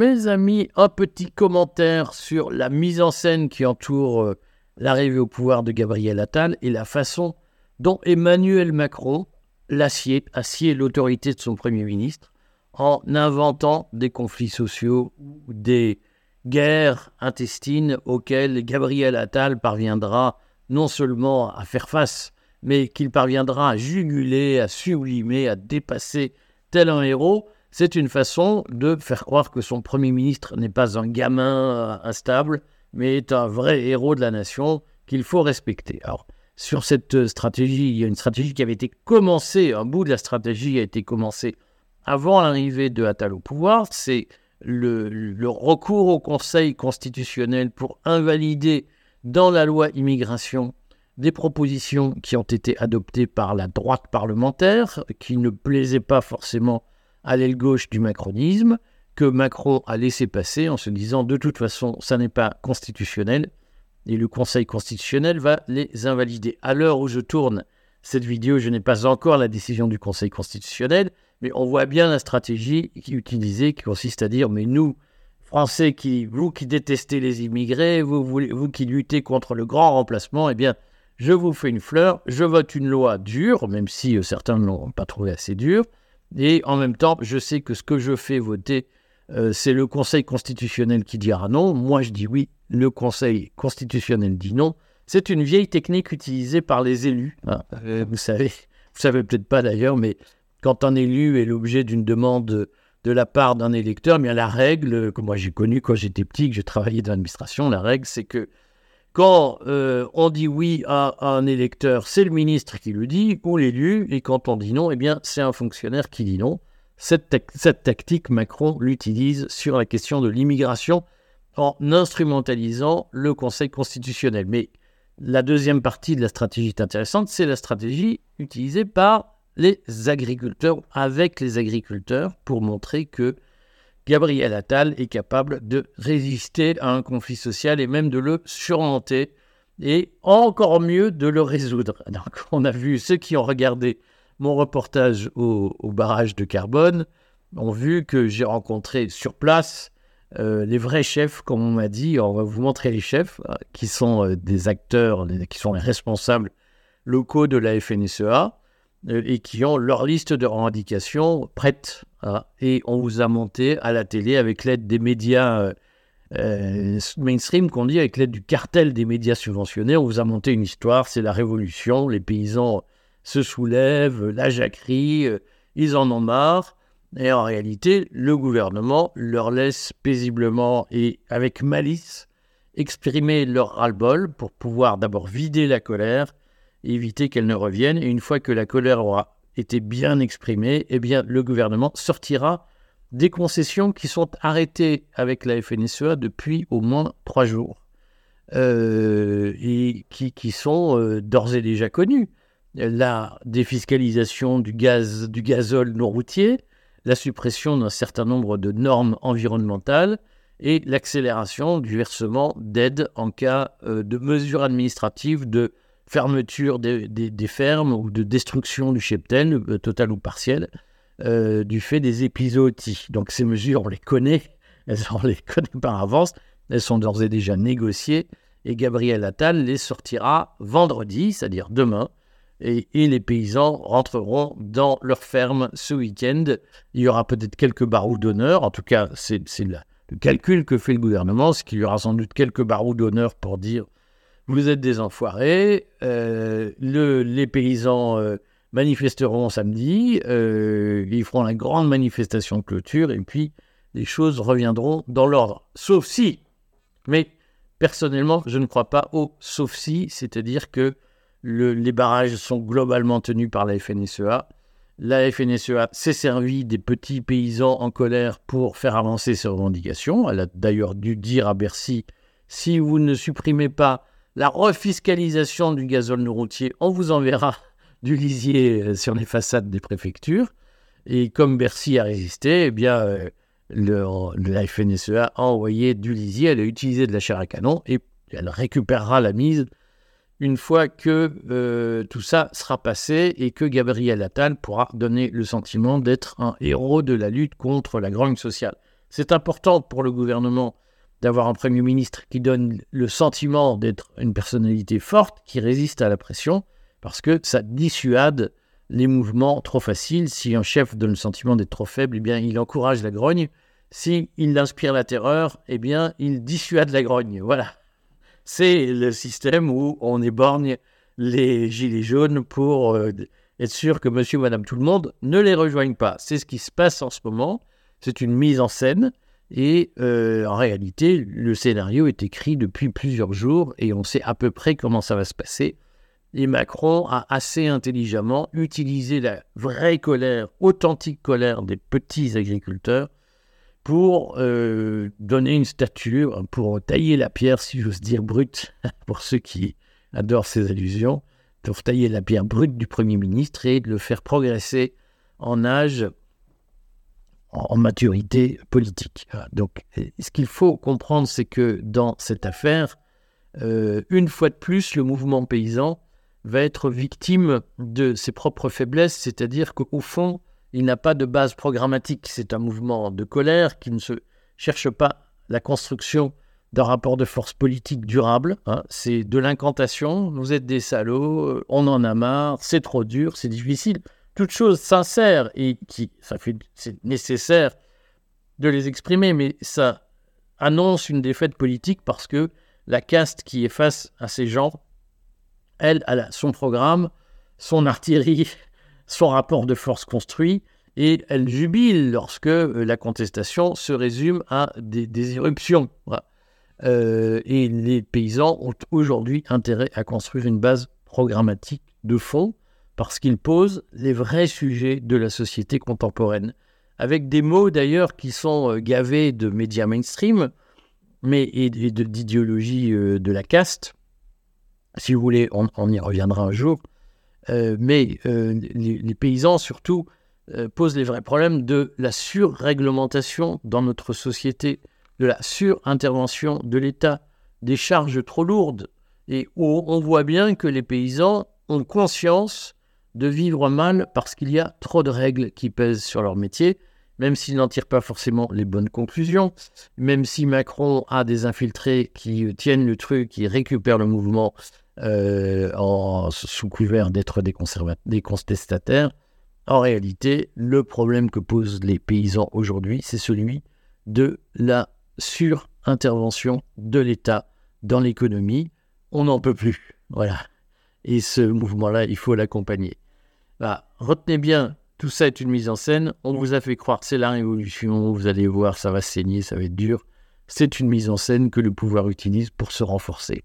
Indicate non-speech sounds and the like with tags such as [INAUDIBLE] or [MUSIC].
Mes amis, un petit commentaire sur la mise en scène qui entoure euh, l'arrivée au pouvoir de Gabriel Attal et la façon dont Emmanuel Macron l'assied, assied l'autorité de son Premier ministre en inventant des conflits sociaux ou des guerres intestines auxquelles Gabriel Attal parviendra non seulement à faire face, mais qu'il parviendra à juguler, à sublimer, à dépasser tel un héros, c'est une façon de faire croire que son Premier ministre n'est pas un gamin instable, mais est un vrai héros de la nation qu'il faut respecter. Alors, sur cette stratégie, il y a une stratégie qui avait été commencée, un bout de la stratégie a été commencé avant l'arrivée de Attal au pouvoir, c'est le, le, recours au Conseil constitutionnel pour invalider dans la loi immigration des propositions qui ont été adoptées par la droite parlementaire, qui ne plaisaient pas forcément à l'aile gauche du macronisme, que Macron a laissé passer en se disant de toute façon, ça n'est pas constitutionnel, et le Conseil constitutionnel va les invalider. À l'heure où je tourne cette vidéo, je n'ai pas encore la décision du Conseil constitutionnel, mais on voit bien la stratégie qui est utilisée, qui consiste à dire, mais nous, Français, qui, vous qui détestez les immigrés, vous, vous, qui luttez contre le grand remplacement, eh bien, je vous fais une fleur, je vote une loi dure, même si euh, certains ne l'ont pas trouvé assez dure, et en même temps, je sais que ce que je fais voter, euh, c'est le Conseil constitutionnel qui dira non. Moi, je dis oui, le Conseil constitutionnel dit non. C'est une vieille technique utilisée par les élus. Ah, euh, vous savez, vous savez peut-être pas d'ailleurs, mais quand un élu est l'objet d'une demande de la part d'un électeur, eh bien la règle que moi j'ai connue quand j'étais petit, que j'ai travaillé dans l'administration, la règle c'est que quand euh, on dit oui à, un électeur, c'est le ministre qui le dit, ou l'élu, et quand on dit non, eh bien, c'est un fonctionnaire qui dit non. Cette, cette tactique, Macron l'utilise sur la question de l'immigration en instrumentalisant le Conseil constitutionnel. Mais la deuxième partie de la stratégie est intéressante, c'est la stratégie utilisée par les agriculteurs, avec les agriculteurs, pour montrer que Gabriel Attal est capable de résister à un conflit social et même de le surmonter et encore mieux de le résoudre. [LAUGHS] Donc, on a vu ceux qui ont regardé mon reportage au, barrage de Carbone ont vu que j'ai rencontré sur place euh, les vrais chefs, comme on m'a dit. On va vous montrer les chefs euh, qui sont euh, des acteurs, qui sont les responsables locaux de la FNSEA. Et qui ont leur liste de revendications prête. Et on vous a monté à la télé avec l'aide des médias euh, euh, mainstream, qu'on dit, avec l'aide du cartel des médias subventionnés. On vous a monté une histoire, c'est la révolution, les paysans se soulèvent, la jacquerie, ils en ont marre. Et en réalité, le gouvernement leur laisse paisiblement et avec malice exprimer leur ras-le-bol pour pouvoir d'abord vider la colère éviter qu'elle ne revienne. Et une fois que la colère aura été bien exprimée, eh bien, le gouvernement sortira des concessions qui sont arrêtées avec la FNSEA depuis au moins trois jours euh, et qui, sont euh, d'ores et déjà connues. La défiscalisation du gazole non routier, la suppression d'un certain nombre de normes environnementales et l'accélération du versement d'aides en cas euh, de mesures administratives de fermeture des, fermes ou de destruction du cheptel, euh, total ou partiel, euh, du fait des épizooties. Donc ces mesures, on les connaît, elles, on les connaît par avance, elles sont d'ores et déjà négociées, et Gabriel Attal les sortira vendredi, c'est-à-dire demain, et, les paysans rentreront dans leur ferme ce week-end. Il y aura peut-être quelques barreaux d'honneur, en tout cas c'est le calcul que fait le gouvernement, c'est qu'il y aura sans doute quelques barreaux d'honneur pour dire vous êtes des enfoirés, euh, les paysans euh, manifesteront samedi, euh, ils feront la grande manifestation de clôture, et puis les choses reviendront dans l'ordre. Sauf si, mais personnellement, je ne crois pas au sauf si, c'est-à-dire que les barrages sont globalement tenus par la FNSEA. La FNSEA s'est servie des petits paysans en colère pour faire avancer ses revendications. Elle a d'ailleurs dû dire à Bercy, si vous ne supprimez pas la refiscalisation du gazole routier, on vous enverra [LAUGHS] du lisier euh, sur les façades des préfectures. Et comme Bercy a résisté, eh bien, euh, la FNSEA a envoyé du lisier, elle a utilisé de la chair à canon et elle récupérera la mise une fois que euh, tout ça sera passé et que Gabriel Attal pourra donner le sentiment d'être un héros de la lutte contre la grogne sociale. C'est important pour le gouvernement d'avoir un Premier ministre qui donne le sentiment d'être une personnalité forte, qui résiste à la pression, parce que ça dissuade les mouvements trop faciles. Si un chef donne le sentiment d'être trop faible, eh bien, il encourage la grogne. S'il il inspire la terreur, eh bien, il dissuade la grogne. Voilà. C'est le système où on éborgne les gilets jaunes pour euh, être sûr que monsieur madame tout le monde ne les rejoignent pas. C'est ce qui se passe en ce moment. C'est une mise en scène. Et euh, en réalité, le scénario est écrit depuis plusieurs jours et on sait à peu près comment ça va se passer. Et Macron a assez intelligemment utilisé la vraie colère, authentique colère des petits agriculteurs pour euh, donner une statue, pour tailler la pierre, si j'ose dire, brute, [LAUGHS] pour ceux qui adorent ces allusions, pour tailler la pierre brute du Premier ministre et de le faire progresser en âge, en, maturité politique. Donc, ce qu'il faut comprendre, c'est que dans cette affaire, euh, une fois de plus, le mouvement paysan va être victime de ses propres faiblesses, c'est-à-dire qu'au fond, il n'a pas de base programmatique. C'est un mouvement de colère qui ne se cherche pas la construction d'un rapport de force politique durable. Hein. C'est de l'incantation, vous êtes des salauds, euh, on en a marre, c'est trop dur, c'est difficile. Toutes choses sincères et qui, ça fait, c'est nécessaire de les exprimer, mais ça annonce une défaite politique parce que la caste qui est face à ces gens elle, a son programme, son artillerie, [LAUGHS] son rapport de force construit, et elle jubile lorsque euh, la contestation se résume à des, éruptions. Euh, et les paysans ont aujourd'hui intérêt à construire une base programmatique de fond, parce qu'ils posent les vrais sujets de la société contemporaine, avec des mots d'ailleurs qui sont euh, gavés de médias mainstream, mais et, d'idéologie de la caste, si vous voulez, on, y reviendra un jour. Euh, mais euh, les, paysans, surtout, euh, posent les vrais problèmes de la surréglementation dans notre société, de la surintervention de l'État, des charges trop lourdes, et où on voit bien que les paysans ont conscience de vivre mal parce qu'il y a trop de règles qui pèsent sur leur métier, même s'ils n'en tirent pas forcément les bonnes conclusions, même si Macron a des infiltrés qui tiennent le truc, qui récupèrent le mouvement euh, sous couvert d'être des, des contestataires, en réalité, le problème que posent les paysans aujourd'hui, c'est celui de la surintervention de l'État dans l'économie. On n'en peut plus. Voilà. Et ce mouvement-là, il faut l'accompagner. Bah, retenez bien, tout ça est une mise en scène. On vous a fait croire c'est la révolution. Vous allez voir, ça va saigner, ça va être dur. C'est une mise en scène que le pouvoir utilise pour se renforcer.